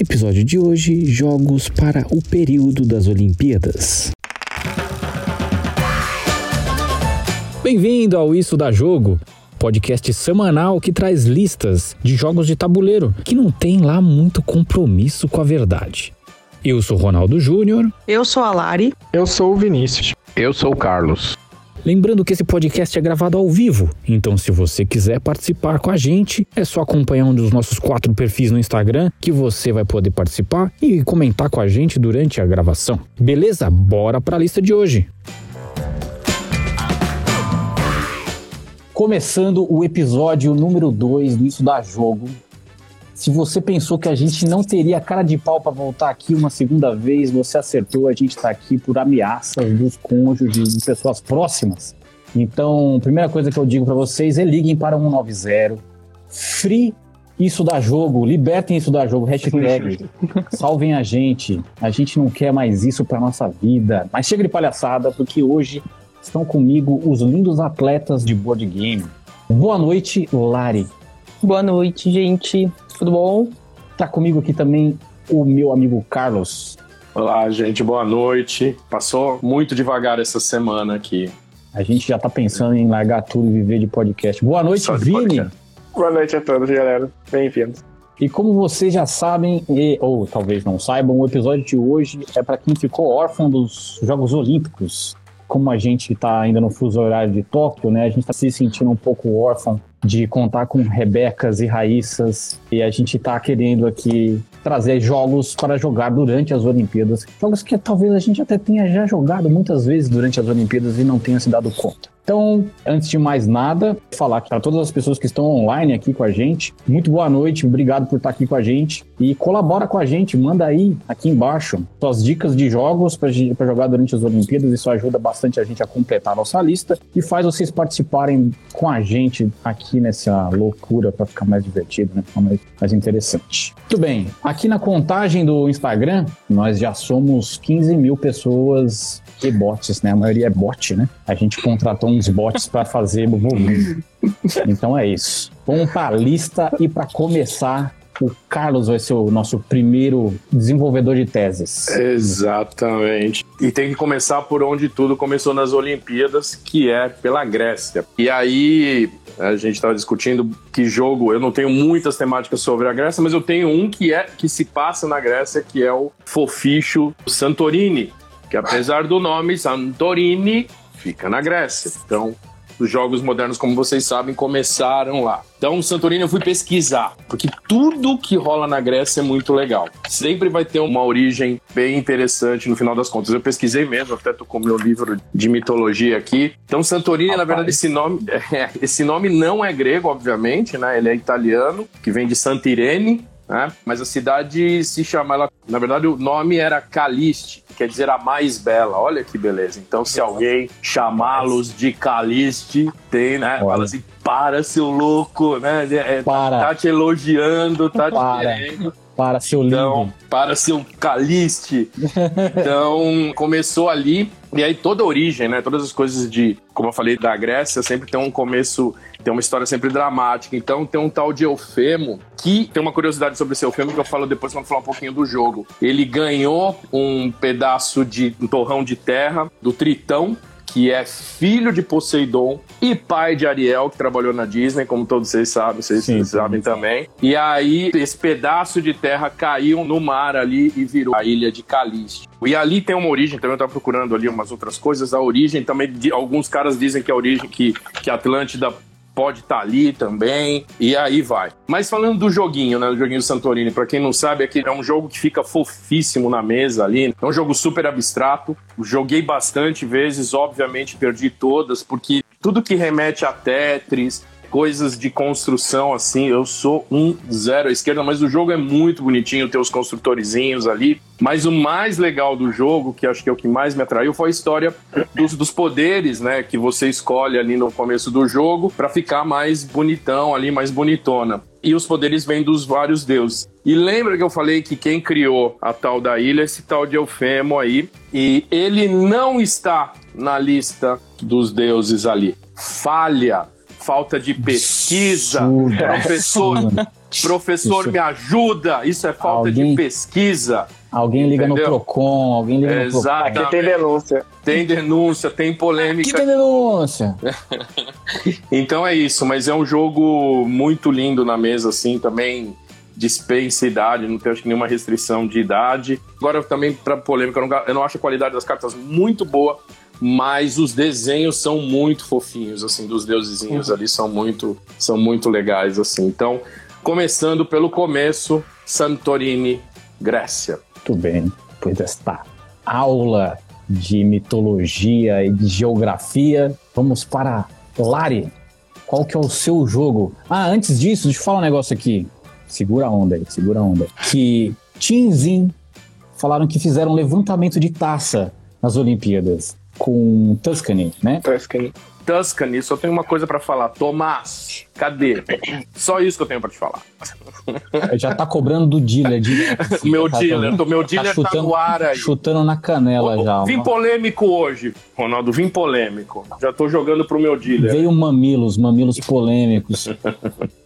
Episódio de hoje: Jogos para o período das Olimpíadas. Bem-vindo ao Isso da Jogo, podcast semanal que traz listas de jogos de tabuleiro que não tem lá muito compromisso com a verdade. Eu sou Ronaldo Júnior. Eu sou a Lari. Eu sou o Vinícius. Eu sou o Carlos. Lembrando que esse podcast é gravado ao vivo, então se você quiser participar com a gente, é só acompanhar um dos nossos quatro perfis no Instagram que você vai poder participar e comentar com a gente durante a gravação. Beleza? Bora para a lista de hoje. Começando o episódio número 2 do Isso da Jogo, se você pensou que a gente não teria cara de pau para voltar aqui uma segunda vez, você acertou. A gente está aqui por ameaças dos cônjuges de pessoas próximas. Então, primeira coisa que eu digo para vocês é liguem para 190. Free isso dá jogo, libertem isso da jogo, hashtag, salvem a gente. A gente não quer mais isso para nossa vida. Mas chega de palhaçada, porque hoje estão comigo os lindos atletas de board game. Boa noite, Lari. Boa noite, gente. Tudo bom? Tá comigo aqui também o meu amigo Carlos. Olá, gente, boa noite. Passou muito devagar essa semana aqui. A gente já tá pensando em largar tudo e viver de podcast. Boa noite, Vini. Podcast. Boa noite a todos, galera. Bem-vindos. E como vocês já sabem, e, ou talvez não saibam, o episódio de hoje é para quem ficou órfão dos Jogos Olímpicos. Como a gente está ainda no fuso horário de Tóquio, né? A gente está se sentindo um pouco órfão de contar com Rebecas e Raíssas e a gente está querendo aqui trazer jogos para jogar durante as Olimpíadas. Jogos que talvez a gente até tenha já jogado muitas vezes durante as Olimpíadas e não tenha se dado conta. Então, antes de mais nada, falar para todas as pessoas que estão online aqui com a gente, muito boa noite, obrigado por estar aqui com a gente e colabora com a gente, manda aí aqui embaixo suas dicas de jogos para jogar durante as Olimpíadas, isso ajuda bastante a gente a completar a nossa lista e faz vocês participarem com a gente aqui nessa loucura para ficar mais divertido, né? Ficar mais, mais interessante. Muito bem, aqui na contagem do Instagram, nós já somos 15 mil pessoas e bots, né? A maioria é bot, né? A gente contratou uns bots para fazer volume. Então é isso. Vamos para a lista e para começar, o Carlos vai ser o nosso primeiro desenvolvedor de teses. Exatamente. E tem que começar por onde tudo começou nas Olimpíadas, que é pela Grécia. E aí a gente estava discutindo que jogo. Eu não tenho muitas temáticas sobre a Grécia, mas eu tenho um que é que se passa na Grécia, que é o Foficho Santorini, que apesar do nome Santorini, fica na Grécia. Então, os jogos modernos, como vocês sabem, começaram lá. Então, Santorini eu fui pesquisar, porque tudo que rola na Grécia é muito legal. Sempre vai ter uma origem bem interessante no final das contas. Eu pesquisei mesmo, até tô com meu livro de mitologia aqui. Então, Santorini, Rapaz. na verdade, esse nome, é, esse nome não é grego, obviamente, né? Ele é italiano, que vem de Santirene, né? Mas a cidade se chama, ela, na verdade, o nome era Caliste, quer dizer a mais bela. Olha que beleza. Então, se alguém chamá-los de Caliste, tem, né? Olha. Fala assim, para, seu louco, né? É, para. Tá te elogiando, tá para. te querendo. Para, seu então, lindo. Para, seu Caliste. então, começou ali. E aí, toda a origem, né? Todas as coisas de, como eu falei, da Grécia, sempre tem um começo tem uma história sempre dramática. Então tem um tal de Eufemo, que tem uma curiosidade sobre esse Eufemo que eu falo depois quando falar um pouquinho do jogo. Ele ganhou um pedaço de um torrão de terra do Tritão, que é filho de Poseidon e pai de Ariel, que trabalhou na Disney, como todos vocês sabem, vocês sim, sabem sim. também. E aí, esse pedaço de terra caiu no mar ali e virou a ilha de Caliste. E ali tem uma origem, também eu estava procurando ali umas outras coisas, a origem também, de, alguns caras dizem que a origem que, que Atlântida pode estar tá ali também, e aí vai. Mas falando do joguinho, né, do joguinho Santorini, para quem não sabe, aqui é um jogo que fica fofíssimo na mesa ali, é um jogo super abstrato, joguei bastante vezes, obviamente perdi todas, porque tudo que remete a Tetris, coisas de construção assim, eu sou um zero à esquerda, mas o jogo é muito bonitinho, tem os construtorizinhos ali. Mas o mais legal do jogo, que acho que é o que mais me atraiu, foi a história dos, dos poderes, né? Que você escolhe ali no começo do jogo para ficar mais bonitão ali, mais bonitona. E os poderes vêm dos vários deuses. E lembra que eu falei que quem criou a tal da ilha é esse tal de Eufemo aí. E ele não está na lista dos deuses ali. Falha falta de pesquisa, professor, Professor, me ajuda! Isso é falta Alguém- de pesquisa. Alguém liga Entendeu? no Procon, alguém liga no Procon. Aqui tem denúncia. Tem denúncia, tem Que polêmica. tem denúncia. Então é isso, mas é um jogo muito lindo na mesa, assim, também dispensa idade, não tem acho que nenhuma restrição de idade. Agora também para polêmica, eu não, eu não acho a qualidade das cartas muito boa, mas os desenhos são muito fofinhos, assim, dos deusezinhos ali são muito, são muito legais, assim. Então, começando pelo começo, Santorini, Grécia. Muito bem. Depois desta aula de mitologia e de geografia, vamos para Lari. Qual que é o seu jogo? Ah, antes disso, deixa eu falar um negócio aqui. Segura a onda aí, segura a onda. Que Tinzin falaram que fizeram um levantamento de taça nas Olimpíadas com Tuscany, né? Tuscany. Tuscany, só tenho uma coisa pra falar. Tomás, cadê? Só isso que eu tenho pra te falar. Já tá cobrando do dealer. dealer assim, meu tá- dealer, tô- meu dealer tá, chutando, no ar aí. chutando na canela já. Vim polêmico hoje, Ronaldo, vim polêmico. Já tô jogando pro meu dealer. Veio mamilos, mamilos polêmicos.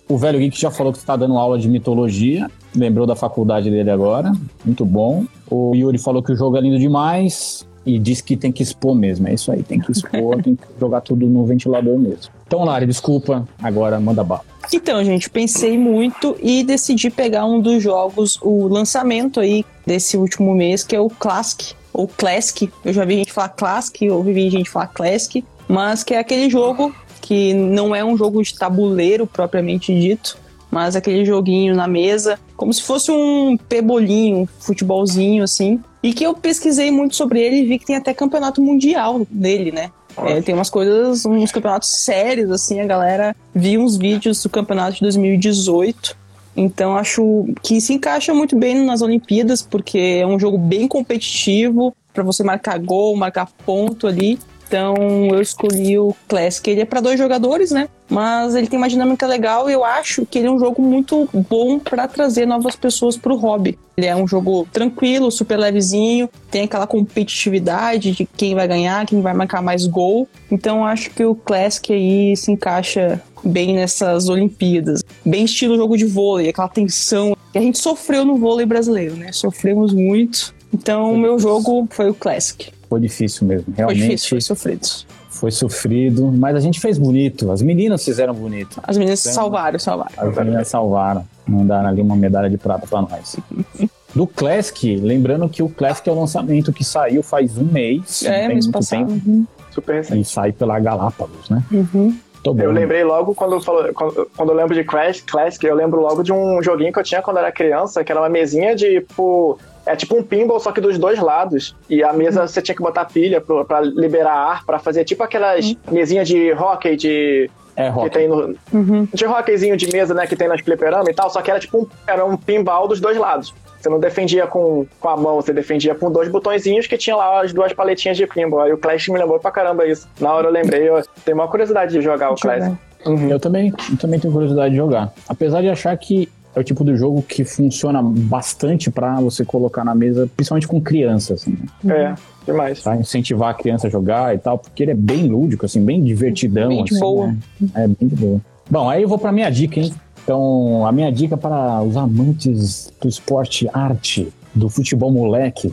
o velho Geek já falou que está dando aula de mitologia. Lembrou da faculdade dele agora. Muito bom. O Yuri falou que o jogo é lindo demais. E disse que tem que expor mesmo. É isso aí, tem que expor, tem que jogar tudo no ventilador mesmo. Então, Lari, desculpa. Agora manda bala. Então, gente, pensei muito e decidi pegar um dos jogos, o lançamento aí desse último mês, que é o Classic, ou Classic. Eu já vi gente falar Classic, eu vi gente falar Classic, mas que é aquele jogo que não é um jogo de tabuleiro propriamente dito, mas aquele joguinho na mesa, como se fosse um pebolinho, um futebolzinho assim. E que eu pesquisei muito sobre ele e vi que tem até campeonato mundial dele, né? É, tem umas coisas, uns campeonatos sérios, assim, a galera viu uns vídeos do campeonato de 2018. Então acho que se encaixa muito bem nas Olimpíadas, porque é um jogo bem competitivo, para você marcar gol, marcar ponto ali. Então eu escolhi o Classic. Ele é para dois jogadores, né? Mas ele tem uma dinâmica legal e eu acho que ele é um jogo muito bom para trazer novas pessoas pro hobby. Ele é um jogo tranquilo, super levezinho, tem aquela competitividade de quem vai ganhar, quem vai marcar mais gol. Então acho que o Classic aí se encaixa bem nessas Olimpíadas. Bem estilo jogo de vôlei, aquela tensão que a gente sofreu no vôlei brasileiro, né? Sofremos muito. Então o meu jogo foi o Classic. Foi difícil mesmo. Foi Realmente difícil, foi sofrido. foi sofrido. Mas a gente fez bonito. As meninas fizeram bonito. As meninas Então- salvaram, salvaram. As meninas salvaram. Mandaram ali uma medalha de prata pra nós. Do Classic, lembrando que o Classic é o lançamento que saiu faz um mês. É, tem mês muito passado. tempo. Uhum. Super recente. E sai pela Galápagos, né? Uhum. Tô bom. Eu lembrei logo quando, falou, quando, quando eu lembro de Crash Classic, eu lembro logo de um joguinho que eu tinha quando era criança, que era uma mesinha de tipo. É tipo um pinball, só que dos dois lados. E a mesa você tinha que botar pilha pro, pra liberar ar, pra fazer tipo aquelas mesinhas de hockey de. É Que rock. tem no. Uhum. De hockeyzinho de mesa, né? Que tem nas fliperama e tal, só que era tipo um, era um pinball dos dois lados. Você não defendia com, com a mão, você defendia com dois botõezinhos que tinha lá as duas paletinhas de pinball. Aí o Clash me lembrou pra caramba isso. Na hora eu lembrei, eu tenho uma curiosidade de jogar o Deixa eu Clash. Uhum. Eu também, eu também tenho curiosidade de jogar. Apesar de achar que é o tipo de jogo que funciona bastante pra você colocar na mesa, principalmente com crianças, assim, né? É, demais. Pra incentivar a criança a jogar e tal, porque ele é bem lúdico, assim, bem divertidão. Bem de assim, boa. né? É, bem de boa. Bom, aí eu vou pra minha dica, hein? Então, a minha dica para os amantes do esporte arte, do futebol moleque,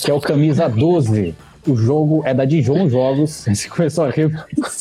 que é o Camisa 12. O jogo é da Dijon Jogos. Você começou a rir,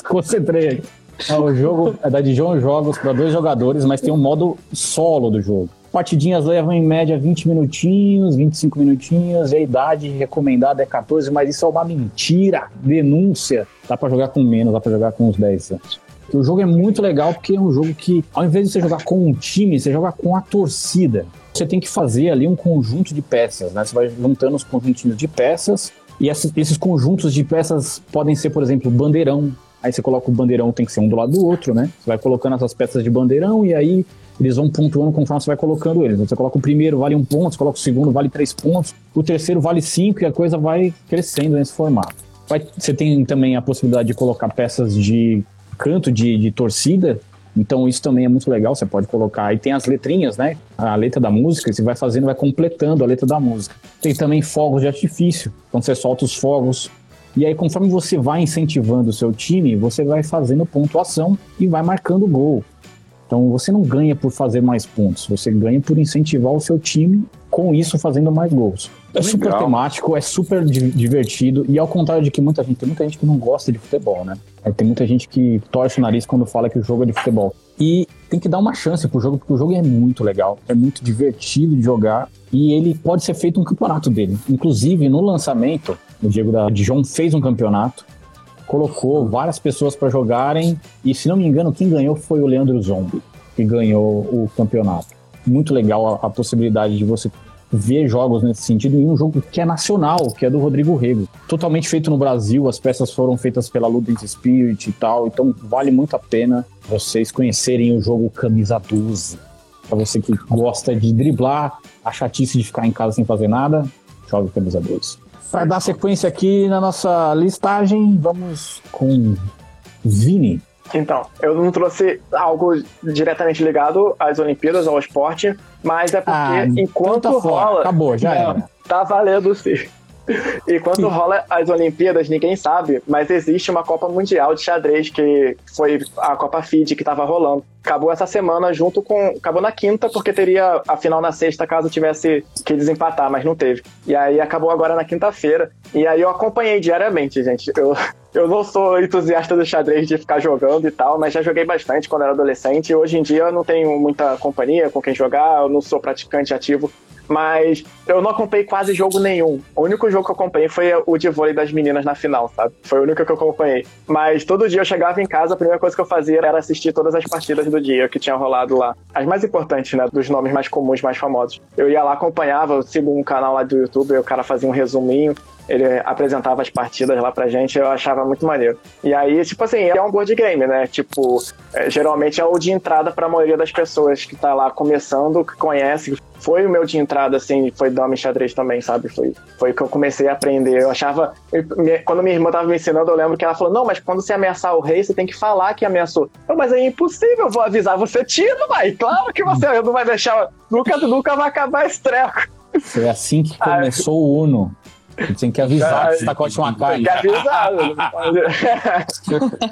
concentrei aqui. É, o jogo é da Dijon Jogos para dois jogadores, mas tem um modo solo do jogo. Partidinhas levam em média 20 minutinhos, 25 minutinhos, e a idade recomendada é 14, mas isso é uma mentira, denúncia. Dá pra jogar com menos, dá pra jogar com uns 10 anos. O jogo é muito legal porque é um jogo que, ao invés de você jogar com um time, você joga com a torcida. Você tem que fazer ali um conjunto de peças, né? Você vai juntando os conjuntinhos de peças, e esses, esses conjuntos de peças podem ser, por exemplo, bandeirão. Aí você coloca o bandeirão, tem que ser um do lado do outro, né? Você vai colocando essas peças de bandeirão e aí eles vão pontuando conforme você vai colocando eles. Você coloca o primeiro, vale um ponto, você coloca o segundo, vale três pontos, o terceiro vale cinco e a coisa vai crescendo nesse formato. Vai- você tem também a possibilidade de colocar peças de canto de, de torcida, então isso também é muito legal, você pode colocar. Aí tem as letrinhas, né? A letra da música, você vai fazendo, vai completando a letra da música. Tem também fogos de artifício, então você solta os fogos. E aí, conforme você vai incentivando o seu time, você vai fazendo pontuação e vai marcando gol. Então você não ganha por fazer mais pontos, você ganha por incentivar o seu time, com isso fazendo mais gols. É Legal. super temático, é super di- divertido, e ao contrário de que muita gente, tem muita gente que não gosta de futebol, né? Tem muita gente que torce o nariz quando fala que o jogo é de futebol. E tem que dar uma chance pro jogo, porque o jogo é muito legal, é muito divertido de jogar, e ele pode ser feito um campeonato dele. Inclusive, no lançamento, o Diego da Dijon fez um campeonato, colocou várias pessoas para jogarem, e se não me engano, quem ganhou foi o Leandro Zombie, que ganhou o campeonato. Muito legal a, a possibilidade de você ver jogos nesse sentido em um jogo que é nacional, que é do Rodrigo Rego. Totalmente feito no Brasil, as peças foram feitas pela Ludens Spirit e tal, então vale muito a pena vocês conhecerem o jogo Camisa 12. Pra você que gosta de driblar, a chatice de ficar em casa sem fazer nada, jogue Camisa 12. Para dar sequência aqui na nossa listagem, vamos com Vini. Então, eu não trouxe algo diretamente ligado às Olimpíadas, ao esporte, mas é porque Ah, enquanto então tá fora. rola. Acabou, já Não, era. Tá valendo sim. Enquanto rola as Olimpíadas, ninguém sabe, mas existe uma Copa Mundial de Xadrez, que foi a Copa FIDE que tava rolando. Acabou essa semana junto com. Acabou na quinta, porque teria a final na sexta caso tivesse que desempatar, mas não teve. E aí acabou agora na quinta-feira. E aí eu acompanhei diariamente, gente. Eu, eu não sou entusiasta do xadrez de ficar jogando e tal, mas já joguei bastante quando era adolescente. Hoje em dia eu não tenho muita companhia com quem jogar, eu não sou praticante ativo. Mas eu não acompanhei quase jogo nenhum. O único jogo que eu acompanhei foi o de vôlei das meninas na final, sabe? Foi o único que eu acompanhei. Mas todo dia eu chegava em casa, a primeira coisa que eu fazia era assistir todas as partidas do dia que tinha rolado lá. As mais importantes, né? Dos nomes mais comuns, mais famosos. Eu ia lá, acompanhava, eu sigo um canal lá do YouTube, o cara fazia um resuminho. Ele apresentava as partidas lá pra gente, eu achava muito maneiro. E aí, tipo assim, é um board game, né? Tipo, é, geralmente é o de entrada pra maioria das pessoas que tá lá começando, que conhece. Foi o meu de entrada, assim, foi dama xadrez também, sabe? Foi, foi que eu comecei a aprender. Eu achava. quando minha irmã tava me ensinando, eu lembro que ela falou: Não, mas quando você ameaçar o rei, você tem que falar que ameaçou. Eu, mas é impossível, eu vou avisar você, tira, vai. Claro que você não vai deixar. Nunca, nunca vai acabar esse treco. Foi assim que começou o Uno. Você tem que avisar que você tá com a última Tem carne. que avisar. pode-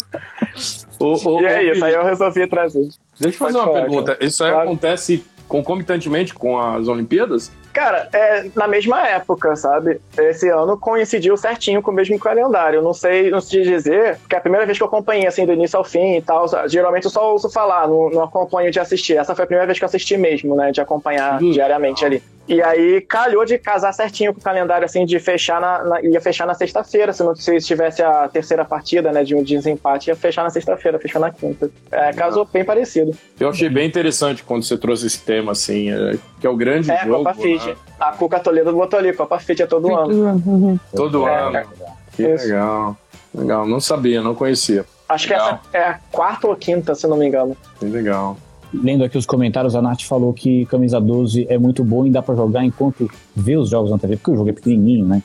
Ô, ô, e é ô, isso, aí eu resolvi trazer. Deixa eu fazer Pode uma falar, pergunta. Isso aí Claro. acontece concomitantemente com as Olimpíadas? Cara, é na mesma época, sabe? Esse ano coincidiu certinho com o mesmo calendário. Eu Não sei, não sei dizer, porque é a primeira vez que eu acompanhei, assim, do início ao fim e tal. Geralmente eu só ouço falar, não, não acompanho de assistir. Essa foi a primeira vez que eu assisti mesmo, né? De acompanhar Hum. diariamente ali. E aí calhou de casar certinho com o calendário, assim, de fechar na. na- ia fechar na sexta-feira. Se não se tivesse a terceira partida, né? De um desempate, ia fechar na sexta-feira, fechou na quinta. É, casou bem parecido. Eu achei bem interessante quando você trouxe esse tema, assim, é, que é o grande É, jogo. Copa FIT. né? A Cuca Toledo botou ali, Copa FIT é todo ano. Uhum. Todo É, ano. Que Isso. legal. Legal, não sabia, não conhecia. Acho que Legal. essa é a quarta ou quinta, se não me engano. Que legal. Lendo aqui os comentários, a Nath falou que camisa 12 é muito bom e dá pra jogar enquanto vê os jogos na TV, porque o jogo é pequenininho, né?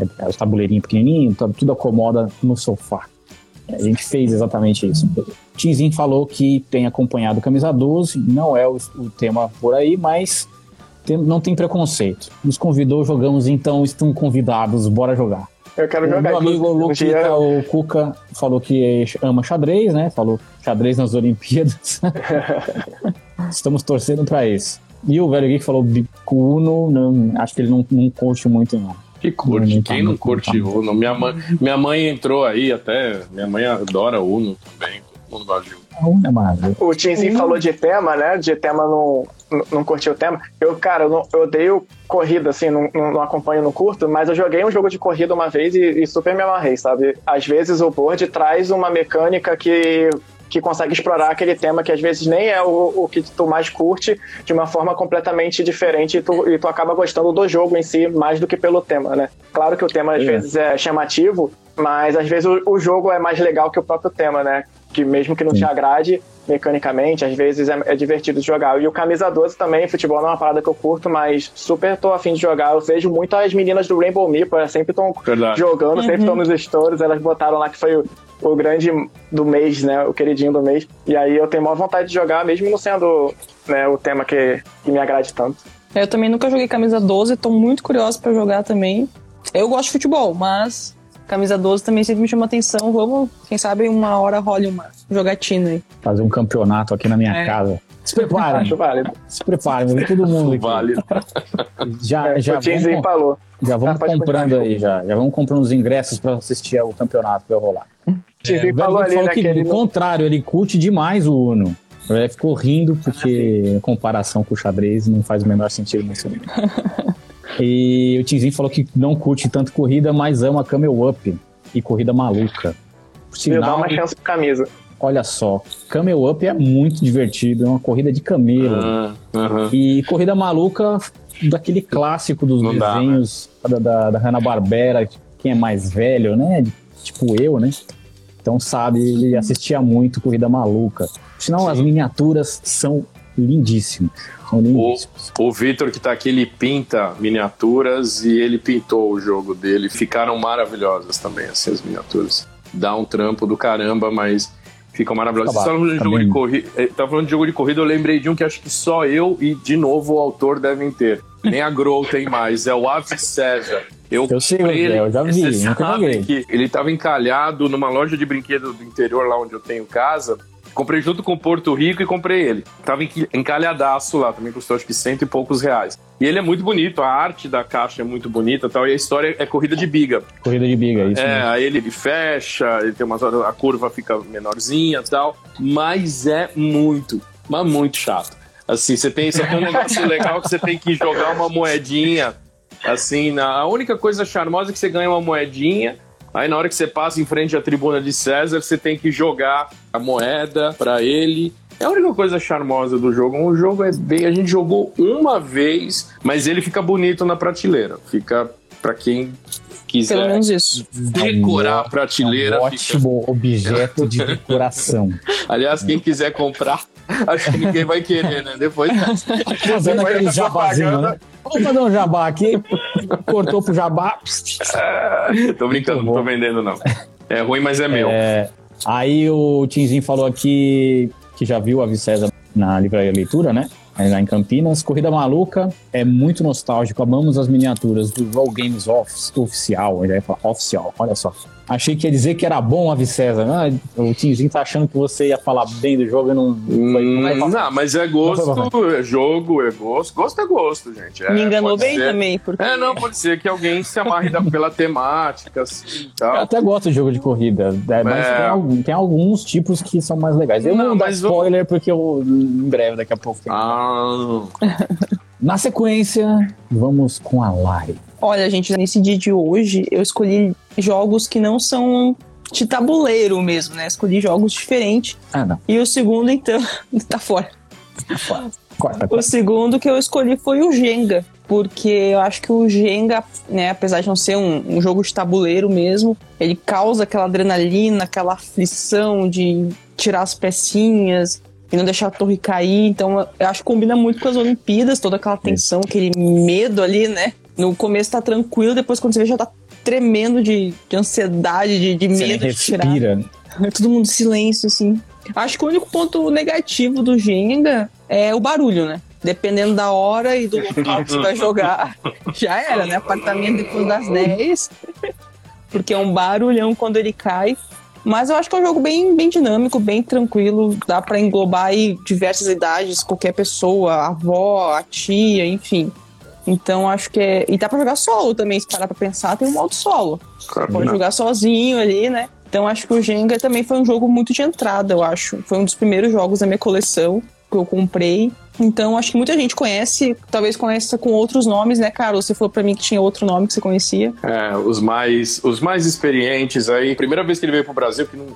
É, é os tabuleirinhos pequenininhos, tá- tudo acomoda no sofá. A gente fez exatamente isso. Tinzin falou que tem acompanhado camisa 12, não é o, o tema por aí, mas tem- não tem preconceito. Nos convidou, jogamos, então estão convidados, bora jogar. Eu quero O jogar meu amigo um Luquita, dia- o Cuca, falou que ama xadrez, né? Falou xadrez nas Olimpíadas. Estamos torcendo pra isso. E o velho Geek falou Bicuno, não, acho que ele não, não curte muito, não. Que curte, Não tá quem não curte tá. Uno? Minha mãe, minha mãe entrou aí até. Minha mãe adora Uno também. Todo mundo gosta de Uno. Uno é maravilhoso. O Tinzinho falou de tema, né? De tema não, não, curtiu o tema. Eu, cara, eu, não- eu odeio corrida, assim, não, não, não acompanho, não curto, mas eu joguei um jogo de corrida uma vez e, e super me amarrei, sabe? Às vezes o board traz uma mecânica que que consegue explorar aquele tema que às vezes nem é o, o que tu mais curte de uma forma completamente diferente e tu, e tu acaba gostando do jogo em si mais do que pelo tema, né? Claro que o tema às É. vezes é chamativo, mas às vezes o, o jogo é mais legal que o próprio tema, né? Que mesmo que não te Sim. agrade mecanicamente, às vezes é, é divertido jogar. E o Camisa 12 também, futebol não é uma parada que eu curto, mas super tô afim de jogar. Eu vejo muito as meninas do Rainbow Meeple, elas sempre estão jogando, sempre estão nos stories, elas botaram lá que foi o, o grande do mês, né? O queridinho do mês. E aí eu tenho maior vontade de jogar, mesmo não sendo né, o tema que, que me agrade tanto. Eu também nunca joguei camisa 12, tô muito curiosa pra jogar também. Eu gosto de futebol, mas Camisa 12 também sempre me chama atenção. Vamos, quem sabe, uma hora role uma jogatina aí. Fazer um campeonato aqui na minha É. casa. Se preparem, Acho válido. se preparem, vem todo mundo aqui. Vale. Já, É, já vamos, falou. já vamos Ah, pode comprando aí, já. Já vamos comprando os ingressos para assistir ao campeonato que vai rolar. Tinsley o falou ali, né, que, que ele do contrário, ele curte demais o Uno. Ele ficou rindo porque, em comparação com o xadrez, não faz o menor sentido nisso. e o Tinzinho falou que não curte tanto corrida, mas ama Camel Up e corrida maluca. Por Ele dá sinal, uma chance pro camisa. olha só, Camel Up é muito divertido, é uma corrida de camelo. Ah, aham. E corrida maluca daquele clássico dos Não dá, desenhos da, da, da Hanna-Barbera, quem é mais velho, né? Tipo eu, né? Então sabe, ele assistia muito Corrida Maluca. Sinal, as miniaturas são São lindíssimas. O Vitor que tá aqui, ele pinta miniaturas e ele pintou o jogo dele. Ficaram maravilhosas também, assim, as miniaturas. Dá um trampo do caramba, mas ficam maravilhosas. Tá Você tá falando de tá jogo bem. de corrida. Tá falando de jogo de corrida, eu lembrei de um que acho que só eu e, de novo, o autor devem ter. Nem a Grow tem mais, é o Ave César. Eu, Eu sei é, eu já vi, nunca joguei. que ele tava encalhado numa loja de brinquedo do interior, lá onde eu tenho casa. Comprei junto com Porto Rico e comprei ele. Tava encalhadaço lá, também custou acho que cento e poucos reais. E ele é muito bonito, a arte da caixa é muito bonita e tal, e a história é corrida de biga. Corrida de biga, isso. É, mesmo. aí ele, ele fecha, ele tem umas horas, a curva fica menorzinha e tal, mas é muito, mas muito chato. Assim, você tem, você tem um negócio legal que você tem que jogar uma moedinha, assim, na, a única coisa charmosa é que você ganha uma moedinha, aí na hora que você passa em frente à tribuna de César, você tem que jogar a moeda pra ele. É a única coisa charmosa do jogo. O jogo é bem. A gente jogou uma vez, mas ele fica bonito na prateleira. Fica pra quem quiser Pelo menos isso. decorar a prateleira. É um fica- ótimo objeto de decoração. Aliás, quem quiser comprar, acho que ninguém vai querer, né? Depois. Fazendo Vai aquele essa jabazinho, né? Vamos fazer um jabá aqui. Cortou pro jabá. tô brincando, não tô vendendo, não. É ruim, mas é meu. É, aí o Tinzinho falou aqui que já viu a Vicesa na livraria leitura, né? Lá em Campinas. Corrida Maluca é muito nostálgico. Amamos as miniaturas do Roll Games Office, oficial. Ele ia falar oficial, olha só. Achei que ia dizer que era bom a Vicesa. Ah, o Tinzinho tá achando que você ia falar bem do jogo e não. foi- Hum, vai falar. não, mas é gosto, é jogo, é gosto. Gosto é gosto, gente. É, Me enganou bem ser- também, porque É, não, pode ser que alguém se amarre pela temática, assim e Eu tal. até gosto de jogo de corrida, é, mas É. tem, tem alguns tipos que são mais legais. Eu não, Não, vou dar spoiler porque eu, em breve, daqui a pouco. tem. Ah, Na sequência, vamos com a live. Olha, gente, nesse dia de hoje eu escolhi jogos que não são de tabuleiro mesmo, né? Escolhi jogos diferentes. Ah, não. E o segundo, então, tá fora. Corta, O corta. segundo que eu escolhi foi o Jenga, porque eu acho que o Jenga, né, apesar de não ser um, um jogo de tabuleiro mesmo, ele causa aquela adrenalina, aquela aflição de tirar as pecinhas e não deixar a torre cair. Então eu acho que combina muito com as Olimpíadas, toda aquela tensão, aquele medo ali, né? No começo tá tranquilo, depois quando você vê já tá tremendo de, de ansiedade, de, de medo de tirar. Todo mundo em silêncio, assim. Acho que o único ponto negativo do Jenga é o barulho, né? Dependendo da hora e do local que você vai jogar, já era, né? Apartamento depois das 10. Porque é um barulhão quando ele cai. Mas eu acho que é um jogo bem, bem dinâmico, bem tranquilo. Dá pra englobar aí diversas idades, qualquer pessoa, a avó, a tia, enfim. Então acho que é. E dá pra jogar solo também, se parar pra pensar, tem um modo solo claro, pode não. jogar sozinho ali, né? Então acho que o Jenga também foi um jogo muito de entrada, eu acho. Foi um dos primeiros jogos da minha coleção que eu comprei. Então acho que muita gente conhece, talvez conheça com outros nomes, né, Carlos? Você falou pra mim que tinha outro nome que você conhecia. É, os mais, os mais experientes aí. Primeira vez que ele veio pro Brasil, que não,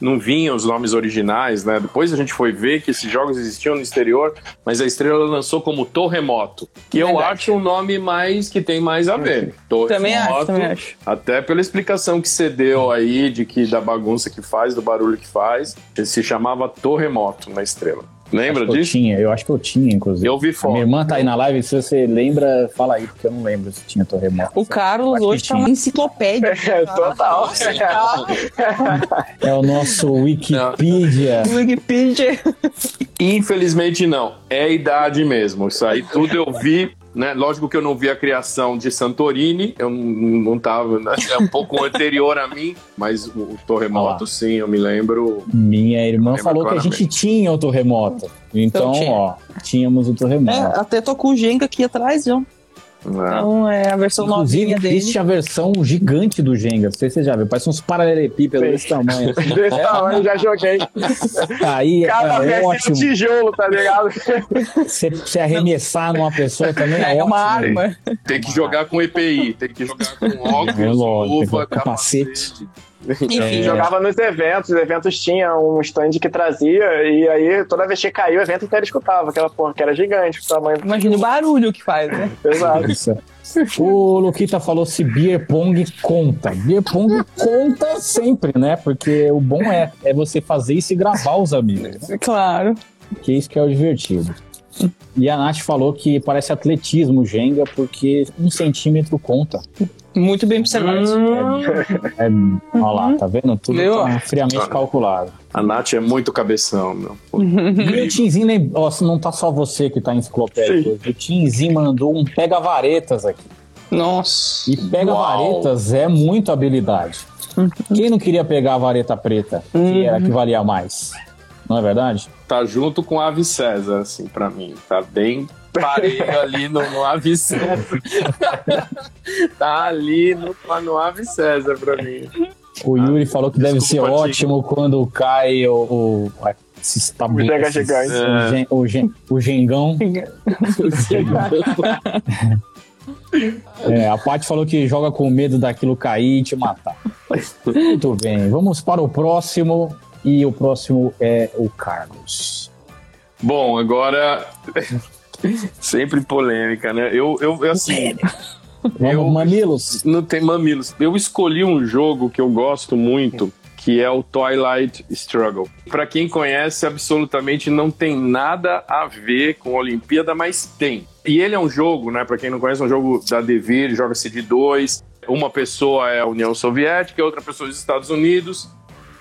não vinham os nomes originais, né? Depois a gente foi ver que esses jogos existiam no exterior, mas a Estrela lançou como Torremoto, que eu acho um nome mais que tem mais a ver. Também acho, Torremoto, também acho. Até pela explicação que você deu aí de que da bagunça que faz, do barulho que faz, ele se chamava Torremoto na Estrela. Lembra Acho que eu disso? tinha, eu acho que eu tinha, inclusive. Eu vi foto. minha irmã tá aí na live, se você lembra, fala aí, porque eu não lembro se tinha terremoto. O Carlos hoje tá uma enciclopédia. É, total. É o nosso Wikipedia. Wikipedia. Infelizmente não. É a idade mesmo. Isso aí tudo eu vi né? Lógico que eu não vi a criação de Santorini, eu não estava, né? é um pouco anterior a mim, mas o, o terremoto, ah. sim, eu me lembro. Minha irmã falou que a gente tinha o terremoto. Então, então ó, tínhamos o terremoto. É, até tocou o Jenga aqui atrás, ó. Então é a versão Inclusive, novinha dele. Existe a versão gigante do Jenga. Não sei se você já viu. Parece uns paralelepípedos desse tamanho. Assim. desse tamanho, já joguei. Aí Cada é, é ótimo. tijolo, tá ligado? Você, você arremessar numa pessoa também é, é uma arma. Tem que jogar com EPI, tem que jogar com óculos, é lógico, luva, capacete. capacete. Enfim, é. jogava nos eventos, os eventos tinham um stand que trazia, e aí toda vez que caiu o evento inteiro escutava aquela porra que era gigante. O tamanho... Imagina o barulho que faz, né? Exato. O Luquita falou se beer pong conta. Beer pong conta sempre, né? Porque o bom é, é você fazer isso e gravar os amigos. Né? Claro. Que isso que é o divertido. E a Nath falou que parece atletismo Jenga porque um centímetro conta. Muito bem observado. Hum. É, é, olha lá, tá vendo? Tudo meu? Tá friamente calculado. A Nath é muito cabeção, meu. E o Tinzinho, não tá só você que tá enciclopédico. O Tinzinho mandou um pega-varetas aqui. Nossa. E pega-varetas é muito habilidade. Uhum. Quem não queria pegar a vareta preta, que uhum. era que valia mais? Não é verdade? Tá junto com a Ave César, assim, pra mim. Tá bem pareio ali no, no Ave César. tá ali no, no Ave César pra mim. O Yuri falou que deve ser ótimo quando cai o, o esses tabus, o gigante. É. O, gen, o, gengão. é, a Paty falou que joga com medo daquilo cair e te matar. Muito bem, vamos para o próximo. E o próximo é o Carlos. Bom, agora. Sempre polêmica, né? Eu, eu, eu assim. Eu, mamilos? Não tem mamilos. Eu escolhi um jogo que eu gosto muito, que é o Twilight Struggle. Para quem conhece, absolutamente não tem nada a ver com a Olimpíada, mas tem. E ele é um jogo, né? Para quem não conhece, é um jogo da Devir, joga-se de dois. Uma pessoa é a União Soviética, outra pessoa é os Estados Unidos.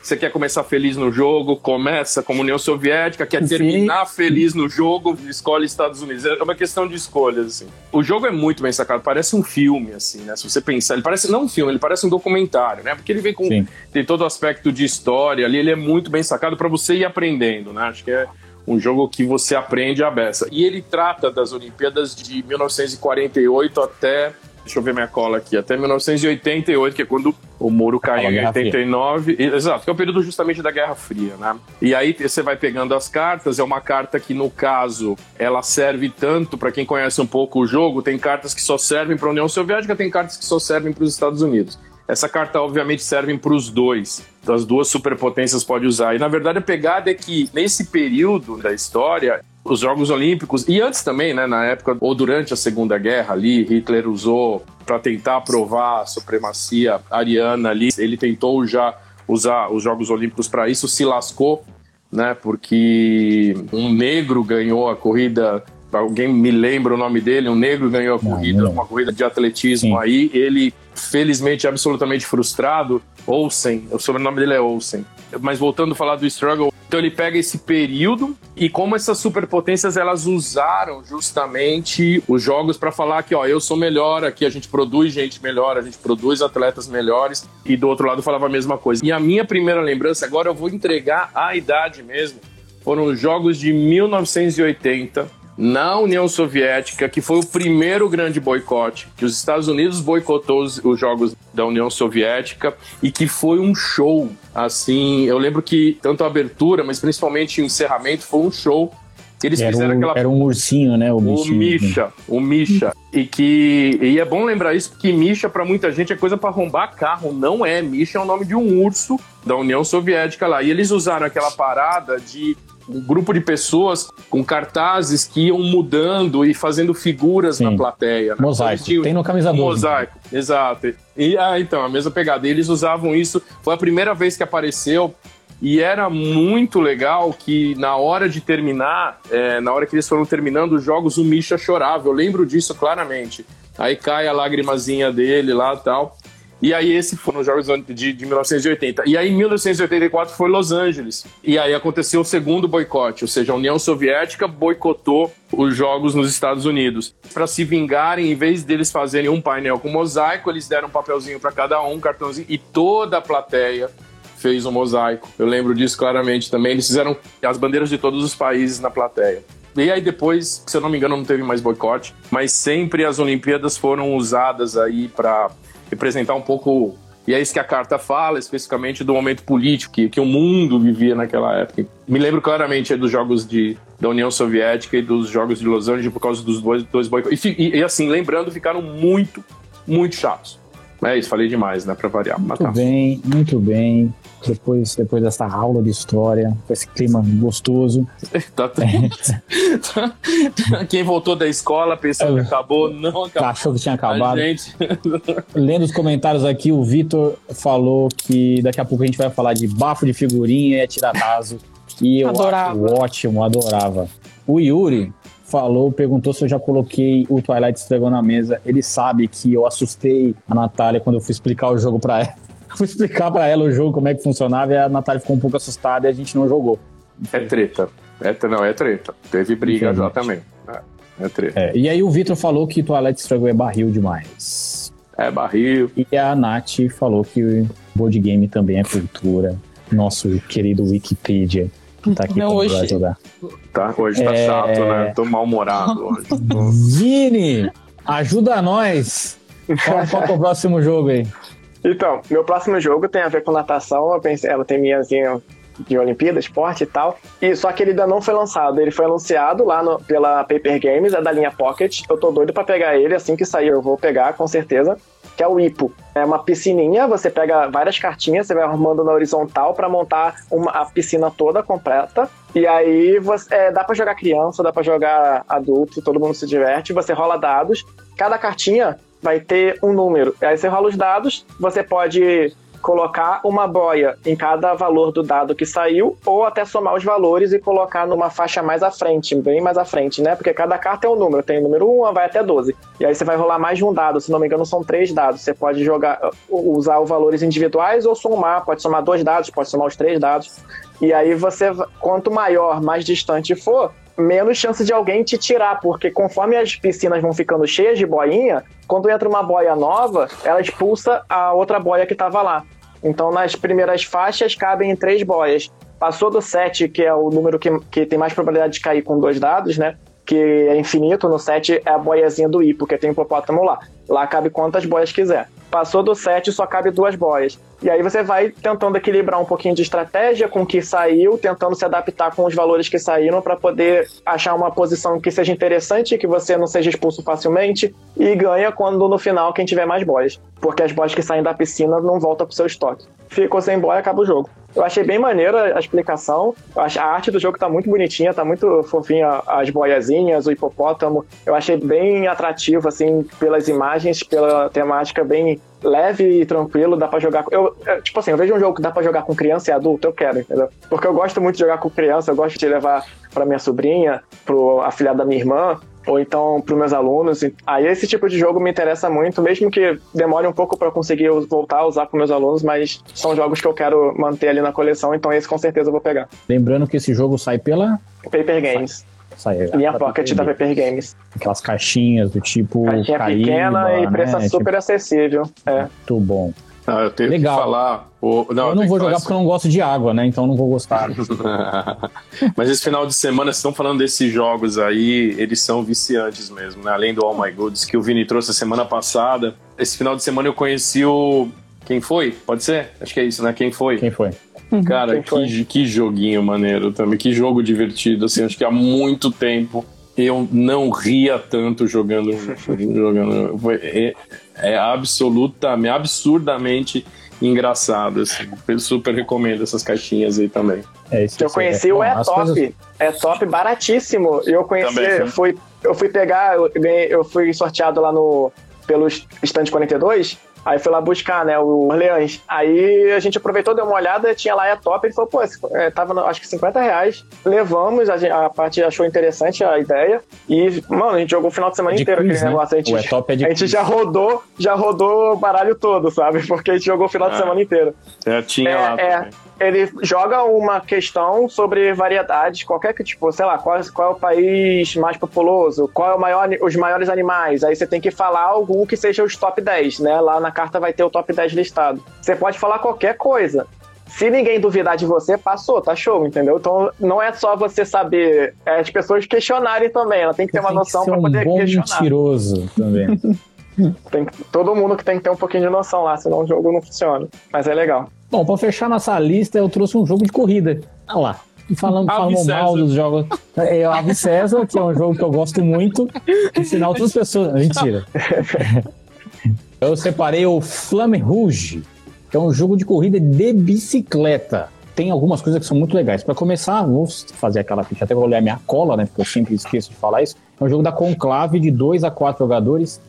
Você quer começar feliz no jogo, começa como União Soviética, quer terminar Sim. feliz no jogo, escolhe Estados Unidos. É uma questão de escolhas, assim. O jogo é muito bem sacado, parece um filme, assim, né? Se você pensar, ele parece não um filme, ele parece um documentário, né? Porque ele vem com Sim. tem todo o aspecto de história ali, ele é muito bem sacado para você ir aprendendo, né? Acho que é um jogo que você aprende a beça. E ele trata das Olimpíadas de 1948 até deixa eu ver minha cola aqui, até 1988, que é quando o muro caiu em 89. Fria. Exato, que é o período justamente da Guerra Fria, né? E aí você vai pegando as cartas, é uma carta que, no caso, ela serve tanto, para quem conhece um pouco o jogo, tem cartas que só servem para a União Soviética, tem cartas que só servem para os Estados Unidos. Essa carta, obviamente, serve para os dois. Então, as duas superpotências podem usar. E, na verdade, a pegada é que, nesse período da história, os Jogos Olímpicos, e antes também, né, na época, ou durante a Segunda Guerra ali, Hitler usou para tentar provar a supremacia ariana ali, ele tentou já usar os Jogos Olímpicos para isso, se lascou, né, porque um negro ganhou a corrida alguém me lembra o nome dele, um negro ganhou a corrida, não, uma corrida de atletismo Sim. aí, ele felizmente absolutamente frustrado, Olsen, o sobrenome dele é Olsen. Mas voltando a falar do struggle, então ele pega esse período e como essas superpotências elas usaram justamente os jogos para falar que, ó, eu sou melhor, aqui a gente produz gente melhor, a gente produz atletas melhores e do outro lado falava a mesma coisa. E a minha primeira lembrança, agora eu vou entregar a idade mesmo, foram os jogos de 1980 na União Soviética, que foi o primeiro grande boicote, que os Estados Unidos boicotou os, os, jogos da União Soviética e que foi um show. Assim, eu lembro que tanto a abertura, mas principalmente o encerramento foi um show. Eles era fizeram um, aquela. Era um ursinho, né? O, o Misha. O Misha. E que. E é bom lembrar isso, porque Misha, para muita gente, é coisa para arrombar carro. Não é. Misha é o nome de um urso da União Soviética lá. E eles usaram aquela parada de um grupo de pessoas com cartazes que iam mudando e fazendo figuras Sim. na plateia. Né? Mosaico. Tinham... Tem no camisa 12. Mosaico, exato. E ah, então, a mesma pegada. E eles usavam isso, foi a primeira vez que apareceu. E era muito legal que na hora de terminar, é, na hora que eles foram terminando os jogos, o Misha chorava. Eu lembro disso claramente. Aí cai a lagrimazinha dele lá e tal. E aí esse foi nos Jogos de, de 1980. E aí em 1984 foi Los Angeles. E aí aconteceu o segundo boicote, ou seja, a União Soviética boicotou os Jogos nos Estados Unidos. Para se vingarem, em vez deles fazerem um painel com mosaico, eles deram um papelzinho para cada um, um cartãozinho, e toda a plateia fez um mosaico. Eu lembro disso claramente também. Eles fizeram as bandeiras de todos os países na plateia. E aí depois, se eu não me engano, não teve mais boicote, mas sempre as Olimpíadas foram usadas aí para representar um pouco e é isso que a carta fala, especificamente do momento político que, que o mundo vivia naquela época. Me lembro claramente dos jogos de, da União Soviética e dos jogos de Los Angeles por causa dos dois, dois boicotes. E, e, e, assim, lembrando, ficaram muito, muito chatos. É isso, falei demais, né, pra variar. Muito tá. bem, muito bem. Depois, depois dessa aula de história, com esse clima gostoso. tá, é. Quem voltou da escola pensou que acabou, não acabou. Achou que tinha acabado. Lendo os comentários aqui, o Vitor falou que daqui a pouco a gente vai falar de bafo de figurinha e tiratazo. E eu adorava. acho ótimo, adorava. O Yuri falou, perguntou se eu já coloquei o Twilight Struggle na mesa. Ele sabe que eu assustei a Natália quando eu fui explicar o jogo para ela. Fui explicar para ela o jogo, como é que funcionava, e a Natália ficou um pouco assustada e a gente não jogou. É treta. É, não, é treta. Teve briga já também. É, é treta. É, e aí o Vitor falou que Twilight Struggle é barril demais. É barril. E a Nath falou que o board game também é cultura. Nosso querido Wikipedia tá aqui não, hoje... ajudar. Tá, hoje tá é... chato, né? Tô mal-humorado hoje. Vini, ajuda nós. Qual, qual é o próximo jogo aí? Então, meu próximo jogo tem a ver com natação. Eu pensei, ela tem minha de Olimpíada, esporte e tal. E só que ele ainda não foi lançado. Ele foi anunciado lá no, pela Paper Games, é da linha Pocket. Eu tô doido para pegar ele assim que sair, eu vou pegar com certeza. Que é o Ipo. É uma piscininha, você pega várias cartinhas, você vai arrumando na horizontal para montar uma, a piscina toda completa. E aí você, é, dá para jogar criança, dá para jogar adulto, todo mundo se diverte. Você rola dados. Cada cartinha vai ter um número. Aí você rola os dados, você pode colocar uma boia em cada valor do dado que saiu, ou até somar os valores e colocar numa faixa mais à frente, bem mais à frente, né? Porque cada carta é um número, tem o número 1, vai até 12. E aí você vai rolar mais de um dado, se não me engano, são três dados. Você pode jogar, usar os valores individuais ou somar, pode somar dois dados, pode somar os três dados. E aí você, quanto maior, mais distante for, menos chance de alguém te tirar, porque conforme as piscinas vão ficando cheias de boinha, quando entra uma boia nova, ela expulsa a outra boia que estava lá. Então, nas primeiras faixas, cabem três boias. Passou do 7, que é o número que, que tem mais probabilidade de cair com dois dados, né? Que é infinito, no 7 é a boiazinha do I, porque tem hipopótamo lá. Lá cabe quantas boias quiser. Passou do 7, só cabe duas boias. E aí você vai tentando equilibrar um pouquinho de estratégia com o que saiu, tentando se adaptar com os valores que saíram para poder achar uma posição que seja interessante, que você não seja expulso facilmente e ganha quando no final quem tiver mais boias, porque as boias que saem da piscina não voltam pro seu estoque. Ficou sem boia, acaba o jogo. Eu achei bem maneira a explicação. A arte do jogo tá muito bonitinha, tá muito fofinha as boiazinhas, o hipopótamo. Eu achei bem atrativo, assim, pelas imagens, pela temática bem leve e tranquilo, dá para jogar. Eu, tipo assim, eu vejo um jogo que dá para jogar com criança e adulto, eu quero, entendeu? Porque eu gosto muito de jogar com criança, eu gosto de levar para minha sobrinha, pro afilhado da minha irmã, ou então para meus alunos. Aí esse tipo de jogo me interessa muito, mesmo que demore um pouco para conseguir voltar a usar com meus alunos, mas são jogos que eu quero manter ali na coleção, então esse com certeza eu vou pegar. Lembrando que esse jogo sai pela Paper Games. Sai, sai Minha Pocket da Paper Games. Aquelas caixinhas do tipo. Caixinha Caíba, pequena e preço né? super tipo... acessível. É. Muito bom. Ah, eu tenho Legal. que falar. O... Não, eu não vou jogar porque eu não gosto de água, né? Então não vou gostar. Mas esse final de semana, estão falando desses jogos aí, eles são viciantes mesmo, né? Além do All My Goods que o Vini trouxe a semana passada. Esse final de semana eu conheci o. Quem foi? Pode ser? Acho que é isso, né? Quem foi? Quem foi? Uhum. Cara, que, que joguinho maneiro também. Que jogo divertido, assim. Acho que há muito tempo eu não ria tanto jogando. jogando. É, é absolutamente, absurdamente engraçado. Assim. Eu super recomendo essas caixinhas aí também. É isso que eu conheci o É Top. Coisas... É Top baratíssimo. Eu conheci, também, eu fui, eu fui pegar, eu, ganhei, eu fui sorteado lá no pelo Stand 42 Aí fui lá buscar, né, o Orleans. Aí a gente aproveitou, deu uma olhada, tinha lá a top, ele falou, pô, é, tava acho que 50 reais. Levamos, a, gente, a parte achou interessante a ideia. E, mano, a gente jogou o final de semana de inteiro quiz, aquele né? negócio. A gente, O é top é de a gente quiz. já rodou, já rodou o baralho todo, sabe? Porque a gente jogou o final de Ah. semana inteiro. É, tinha É, lá é. também. Ele joga uma questão sobre variedades, qualquer que, tipo, sei lá, qual, qual é o país mais populoso, qual é o maior, os maiores animais. Aí você tem que falar algum que seja os top 10, né? Lá na carta vai ter o top 10 listado. Você pode falar qualquer coisa. Se ninguém duvidar de você, passou, tá show, entendeu? Então não é só você saber, é as pessoas questionarem também, ela tem que ter uma Tem noção pra um poder bom questionar. mentiroso também. Tem que- todo mundo que tem que ter um pouquinho de noção lá, senão o jogo não funciona. Mas é legal. Bom, pra fechar nossa lista, eu trouxe um jogo de corrida. Olha lá. E falando, falando mal dos jogos. É o Ave César, que é um jogo que eu gosto muito. Ensinar outras pessoas. Mentira. Eu separei o Flamme Rouge, que é um jogo de corrida de bicicleta. Tem algumas coisas que são muito legais. Para começar, vou fazer aquela ficha, até vou olhar minha cola, né? Porque eu sempre esqueço de falar isso. É um jogo da Conclave de 2 a 4 jogadores,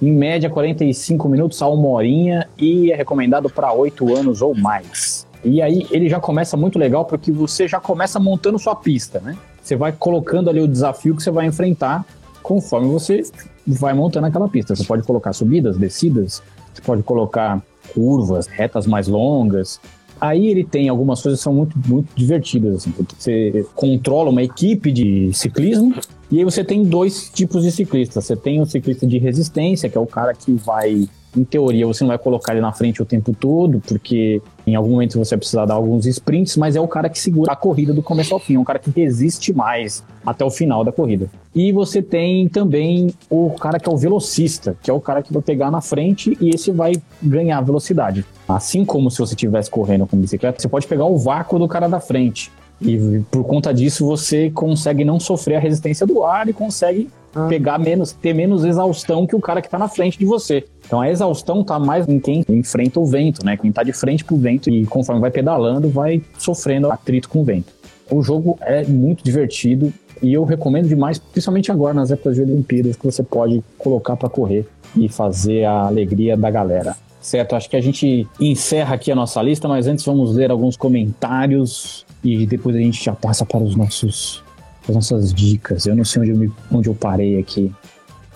em média 45 minutos a uma horinha e é recomendado para 8 anos ou mais. E aí ele já começa muito legal porque você já começa montando sua pista, né? Você vai colocando ali o desafio que você vai enfrentar conforme você vai montando aquela pista. Você pode colocar subidas, descidas, você pode colocar curvas, retas mais longas. Aí ele tem algumas coisas que são muito, muito divertidas. Assim, porque você controla uma equipe de ciclismo e aí você tem dois tipos de ciclistas. Você tem o ciclista de resistência, que é o cara que vai, em teoria, você não vai colocar ele na frente o tempo todo, porque em algum momento você vai precisar dar alguns sprints, mas é o cara que segura a corrida do começo ao fim, é um cara que resiste mais até o final da corrida. E você tem também o cara que é o velocista, que é o cara que vai pegar na frente e esse vai ganhar velocidade. Assim como se você estivesse correndo com bicicleta, você pode pegar o vácuo do cara da frente. E por conta disso você consegue não sofrer a resistência do ar e consegue pegar menos, ter menos exaustão que o cara que tá na frente de você. Então a exaustão tá mais em quem enfrenta o vento, né? Quem tá de frente pro vento e conforme vai pedalando, vai sofrendo atrito com o vento. O jogo é muito divertido e eu recomendo demais, principalmente agora nas épocas de Olimpíadas, que você pode colocar para correr e fazer a alegria da galera. Certo, acho que a gente encerra aqui a nossa lista, mas antes vamos ler alguns comentários e depois a gente já passa para os nossos as nossas dicas. Eu não sei onde eu, me- onde eu parei aqui.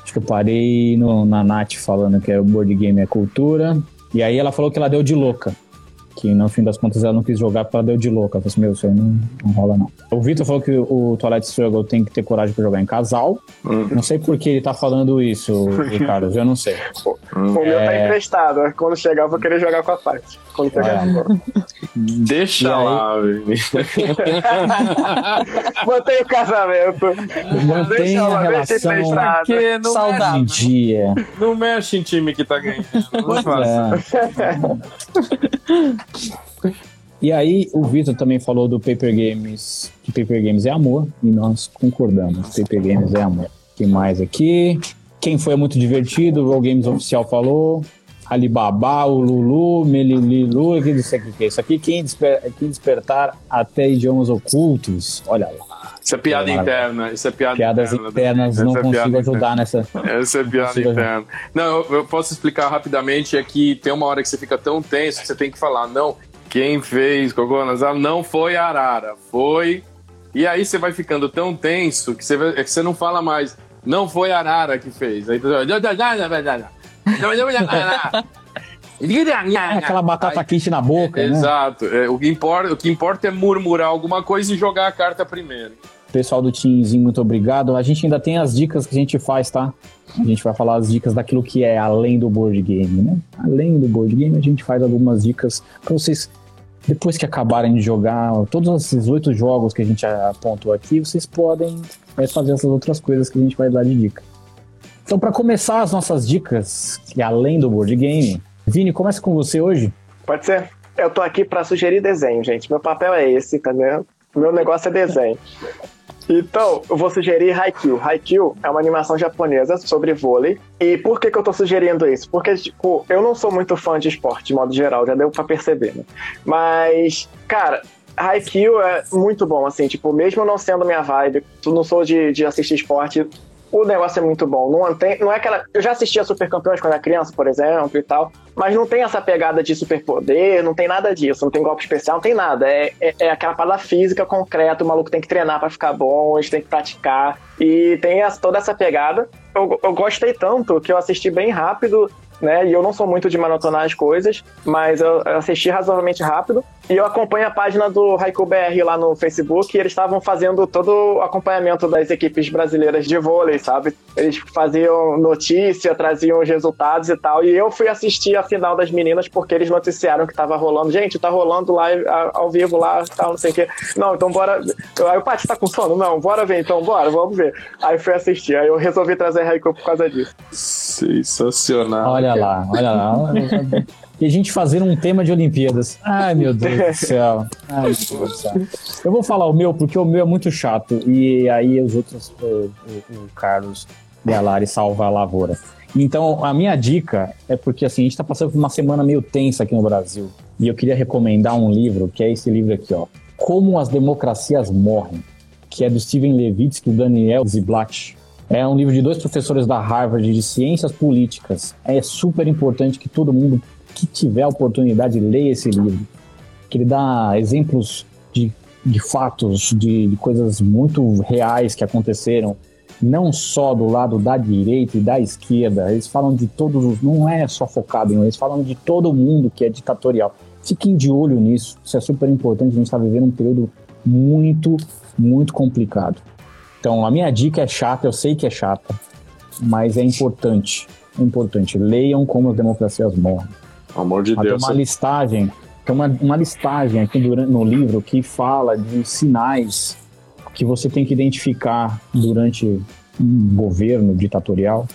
Acho que eu parei no- na Nath falando que o board game é cultura. E aí ela falou que ela deu de louca. Que no fim das contas ela não quis jogar porque ela deu de louca. Eu falei assim, meu, isso aí não, não rola não. O Vitor falou que o Twilight Struggle tem que ter coragem para jogar em casal. Hum. Não sei por que ele tá falando isso, Ricardo. Eu não sei. O meu tá É. emprestado. Quando chegar, eu vou querer jogar com a parte. Quando pegar. É. Deixa E aí? lá. Mantém o casamento. Mantém Deixa a deixa relação emprestado. Porque não Saudável. em dia. mexe, não mexe em time que tá ganhando. Não faça. É. E aí, o Vitor também falou do Paper Games, que Paper Games é amor, e nós concordamos. Paper Games é amor. que mais aqui? Quem foi muito divertido, o Games Oficial falou. Alibaba, o Lulu, Melililu, que isso aqui, é isso aqui? Quem, desper, quem despertar até idiomas ocultos. Olha lá. Isso é piada É, interna. Isso é piada Piadas interna. internas, não é consigo ajudar nessa. Essa é piada interna. Não, eu, eu posso explicar rapidamente. É que tem uma hora que você fica tão tenso que você tem que falar, não, quem fez Cocô Nasal não foi a Arara, foi. E aí você vai ficando tão tenso que você, vai- é que você não fala mais, não foi a Arara que fez. Aí você É aquela batata quente na boca, né? Exato. É, o, que importa, o que importa é murmurar alguma coisa e jogar a carta primeiro. Pessoal do Teamzinho, muito obrigado. A gente ainda tem as dicas que a gente faz, tá? A gente vai falar as dicas daquilo que é além do board game, né? Além do board game, a gente faz algumas dicas para vocês, depois que acabarem de jogar todos esses oito jogos que a gente apontou aqui, vocês podem é, fazer essas outras coisas que a gente vai dar de dica. Então, para começar as nossas dicas, que é além do board game, Vini, começa com você hoje. Pode ser? Eu tô aqui pra sugerir desenho, gente. Meu papel é esse, tá vendo? Meu negócio é desenho. Então, eu vou sugerir Haikyuu. Haikyuu é uma animação japonesa sobre vôlei. E por que, que eu tô sugerindo isso? Porque, tipo, eu não sou muito fã de esporte, de modo geral, já deu pra perceber, né? Mas, cara, Haikyuu é muito bom, assim, tipo, mesmo não sendo minha vibe, não sou de, de assistir esporte, o negócio é muito bom. Não, tem, não é aquela. Eu já assistia Super Campeões quando era criança, por exemplo, e tal. Mas não tem essa pegada de superpoder, não tem nada disso. Não tem golpe especial, não tem nada. É, é, é aquela parada física concreta. O maluco tem que treinar para ficar bom, a gente tem que praticar. E tem toda essa pegada. Eu, eu gostei tanto que eu assisti bem rápido né? E eu não sou muito de maratonar as coisas, mas eu assisti razoavelmente rápido. E eu acompanho a página do Raikou BR lá no Facebook e eles estavam fazendo todo o acompanhamento das equipes brasileiras de vôlei, sabe? Eles faziam notícia, traziam os resultados e tal. E eu fui assistir a final das meninas porque eles noticiaram que tava rolando. Gente, tá rolando lá ao vivo lá, tal, não sei o quê. Não, então bora. Aí o Paty tá com sono? Não, bora ver então, bora, vamos ver. Aí fui assistir. Aí eu resolvi trazer Raikou por causa disso. Sensacional. Olha lá, olha lá. e a gente fazer um tema de Olimpíadas. Ai, meu Deus do céu. Ai, meu Deus do céu. Eu vou falar o meu, porque o meu é muito chato. E aí os outros, o, o, Carlos Galari salva a lavoura. Então, a minha dica é porque assim, a gente está passando por uma semana meio tensa aqui no Brasil. E eu queria recomendar um livro, que é esse livro aqui, ó. Como as Democracias Morrem, que é do Steven Levitsky e do Daniel Ziblatt. É um livro de dois professores da Harvard de Ciências Políticas. É super importante que todo mundo que tiver a oportunidade leia esse livro. Que ele dá exemplos de, de fatos, de, de coisas muito reais que aconteceram, não só do lado da direita e da esquerda. Eles falam de todos os. Não é só focado em eles falam de todo mundo que é ditatorial. Fiquem de olho nisso. Isso é super importante. A gente está vivendo um período muito, muito complicado. Então, a minha dica é chata, eu sei que é chata, mas é importante. É importante. Leiam como as democracias morrem. Amor de Deus. Tem uma listagem, tem uma, uma listagem aqui durante, no livro que fala de sinais que você tem que identificar durante um governo ditatorial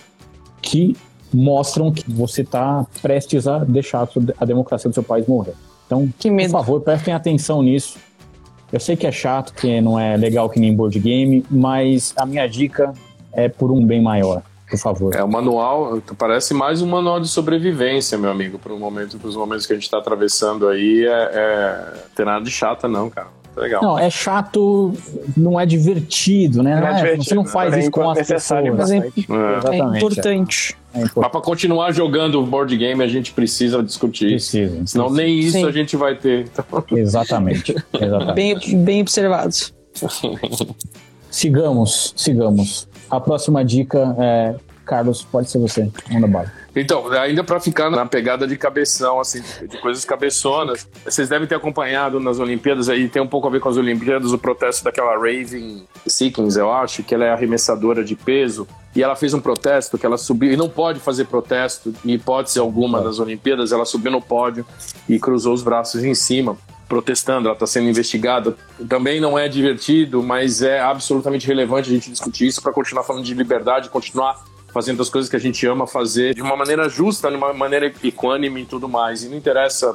que mostram que você está prestes a deixar a democracia do seu país morrer. Então, por favor, prestem atenção nisso. Eu sei que é chato, que não é legal que nem board game, mas a minha dica é por um bem maior, por favor. É o manual, parece mais um manual de sobrevivência, meu amigo, para momento, os momentos que a gente está atravessando aí. É, é, tem nada de chata, não, cara. Legal. Não, é chato, não é divertido, né? Não, não é, divertido, você não faz né? isso com as pessoas. Mas é, é, é importante. É Mas para continuar jogando board game, a gente precisa discutir. Precisa. Senão precisa. nem isso Sim. a gente vai ter. Então... Exatamente. Exatamente. Bem, bem observado. sigamos, sigamos. A próxima dica é. Carlos, pode ser você. Manda bala. Então, ainda para ficar na pegada de cabeção, assim, de coisas cabeçonas, vocês devem ter acompanhado nas Olimpíadas, aí tem um pouco a ver com as Olimpíadas, o protesto daquela Raven Seekins, eu acho, que ela é arremessadora de peso, e ela fez um protesto que ela subiu, e não pode fazer protesto, em hipótese alguma das Olimpíadas, ela subiu no pódio e cruzou os braços em cima, protestando, ela está sendo investigada. Também não é divertido, mas é absolutamente relevante a gente discutir isso para continuar falando de liberdade, continuar fazendo as coisas que a gente ama fazer de uma maneira justa, de uma maneira equânime e tudo mais. E não interessa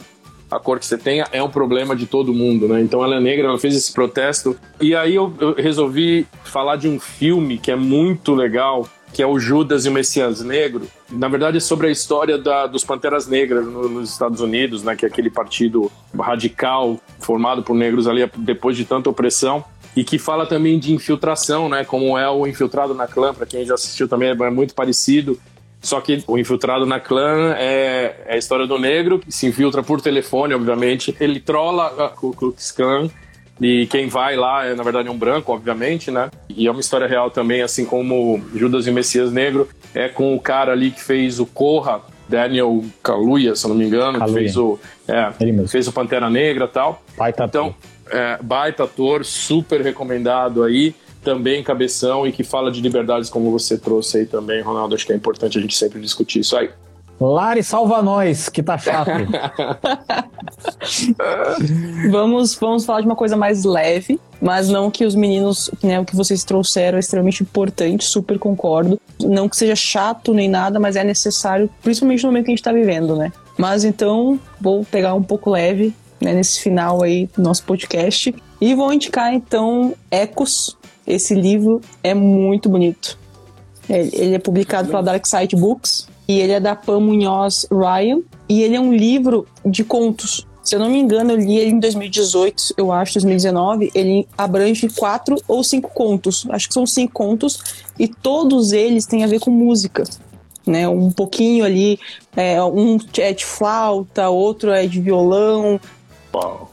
a cor que você tenha, é um problema de todo mundo, né? Então ela é negra, ela fez esse protesto. E aí eu, eu resolvi falar de um filme que é muito legal, que é o Judas e o Messias Negro. Na verdade, é sobre a história da, dos Panteras Negras no, nos Estados Unidos, né? Que é aquele partido radical formado por negros ali depois de tanta opressão e que fala também de infiltração, né? Como é o infiltrado na clã, para quem já assistiu também é muito parecido. Só que o infiltrado na clã é, é a história do negro, que se infiltra por telefone, obviamente. Ele trola a Ku Klux Klan e quem vai lá é, na verdade, um branco, obviamente, né? E é uma história real também, assim como Judas e o Messias Negro. É com o cara ali que fez o Corra, Daniel Kaluuya, se eu não me engano, que fez o, é, fez o Pantera Negra e tal. Pai tá então, é, baita ator, super recomendado aí também cabeção e que fala de liberdades como você trouxe aí também, Ronaldo. Acho que é importante a gente sempre discutir isso aí. Lari, salva nós, que tá chato. vamos, vamos falar de uma coisa mais leve, mas não que os meninos, né, o que vocês trouxeram é extremamente importante, super concordo. Não que seja chato nem nada, mas é necessário, principalmente no momento que a gente tá vivendo, né? Mas então, vou pegar um pouco leve, né, nesse final aí do nosso podcast. E vou indicar então Ecos, esse livro é muito bonito. Ele é publicado pela Dark Side Books e ele é da Pam Munhoz Ryan e ele é um livro de contos. Se eu não me engano, eu li ele em 2018, eu acho, 2019. Ele abrange quatro ou cinco contos. Acho que são cinco contos. E todos eles têm a ver com música. Né, um pouquinho ali, é, um é de flauta, outro é de violão,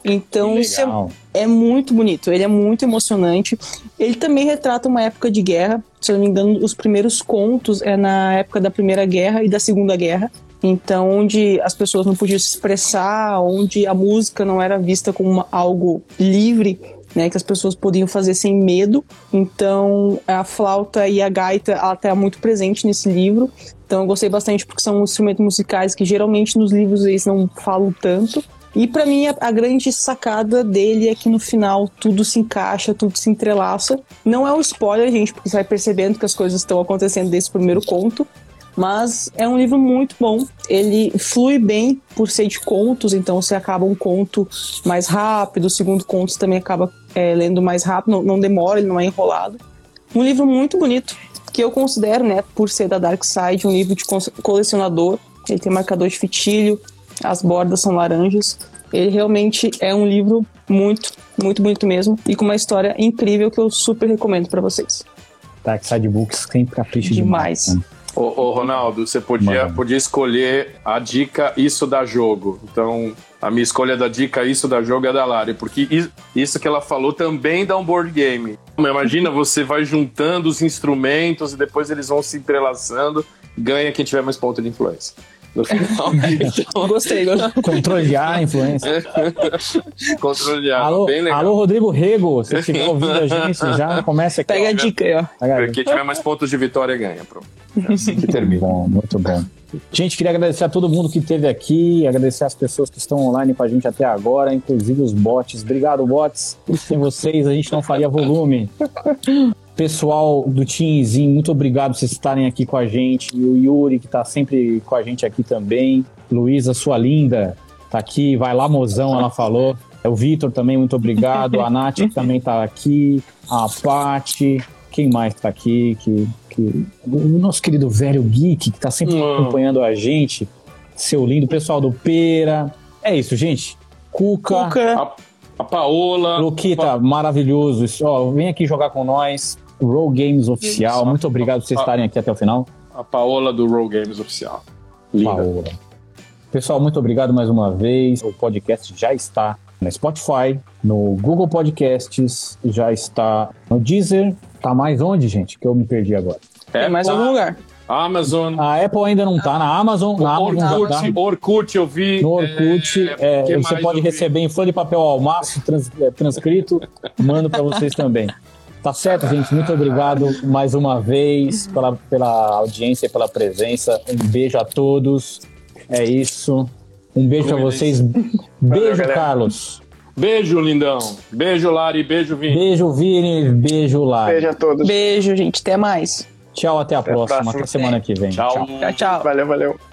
então, isso é, é, muito bonito, ele é muito emocionante. Ele também retrata uma época de guerra. Se eu não me engano, os primeiros contos é na época da Primeira Guerra e da Segunda Guerra. Então, onde as pessoas não podiam se expressar, onde a música não era vista como uma, algo livre, né, que as pessoas podiam fazer sem medo. Então, a flauta e a gaita, ela está muito presente nesse livro. Então, eu gostei bastante porque são instrumentos musicais que geralmente nos livros eles não falam tanto. E para mim a, a, grande sacada dele é que no final tudo se encaixa, tudo se entrelaça. Não é um spoiler, gente, porque você vai percebendo que as coisas estão acontecendo desde o primeiro conto. Mas é um livro muito bom. Ele flui bem por ser de contos, então você acaba um conto mais rápido, o segundo conto também acaba é, lendo mais rápido, não, não demora, ele não é enrolado. Um livro muito bonito, que eu considero, né, por ser da Dark Side, um livro de colecionador. Ele tem marcador de fitilho, as bordas são laranjas. Ele realmente é um livro muito, muito bonito mesmo e com uma história incrível que eu super recomendo para vocês. Dark Side Books sempre capricha demais. demais né? Ô, ô, Ronaldo, você podia, podia escolher a dica Isso dá Jogo. Então, a minha escolha da dica Isso dá Jogo é da Lari, porque isso que ela falou também dá um board game. Imagina, você vai juntando os instrumentos e depois eles vão se entrelaçando, ganha quem tiver mais ponto de influência no final. Então... Gostei, gostei. Controle de ar, influência. Controle de ar, alô, bem legal. Alô, Rodrigo Rego, se estiver ouvindo a gente, já começa aqui. Pega a dica aí, ó. Quem tiver mais pontos de vitória ganha, pronto. É assim que termina. Bom, muito bom. Gente, queria agradecer a todo mundo que esteve aqui, agradecer as pessoas que estão online com a gente até agora, inclusive os bots. Obrigado, bots. Sem vocês a gente não faria volume. Pessoal do Teamzinho, muito obrigado por vocês estarem aqui com a gente. E o Yuri, que está sempre com a gente aqui também. Luísa, sua linda, tá aqui. Vai lá, mozão, ela falou. É o Vitor também, muito obrigado. A Nath, que também está aqui. A Paty. Quem mais está aqui? Que, que... O nosso querido velho Geek, que está sempre hum. acompanhando a gente. Seu lindo. Pessoal do Pera. É isso, gente. Cuca. Cuca. A, a Paola. Luquita, pa... maravilhoso. Ó, vem aqui jogar com nós. Roll Games Oficial. Muito obrigado por vocês estarem aqui até o final. A Paola do Roll Games Oficial. Linda. Paola. Pessoal, muito obrigado mais uma vez. O podcast já está no Spotify, no Google Podcasts, já está no Deezer. Tá mais onde, gente? Que eu me perdi agora. É mais algum lugar. Amazon. A Apple ainda não tá na Amazon. Na Orkut, Amazon tá. Orkut eu vi. No Orkut, é, é, você pode receber em folha de papel ao maço trans, é, transcrito. Mando para vocês também. Tá certo, gente. Muito obrigado mais uma vez pela, pela audiência e pela presença. Um beijo a todos. É isso. Um beijo para vocês. Beijo, Valeu, Carlos. Beijo, lindão. Beijo, Lari. Beijo, Vini. Beijo, Vini. Beijo, Lari. Beijo a todos. Beijo, gente. Até mais. Tchau, até a até próxima. Até semana que vem. Tchau. Tchau, tchau. Valeu, valeu.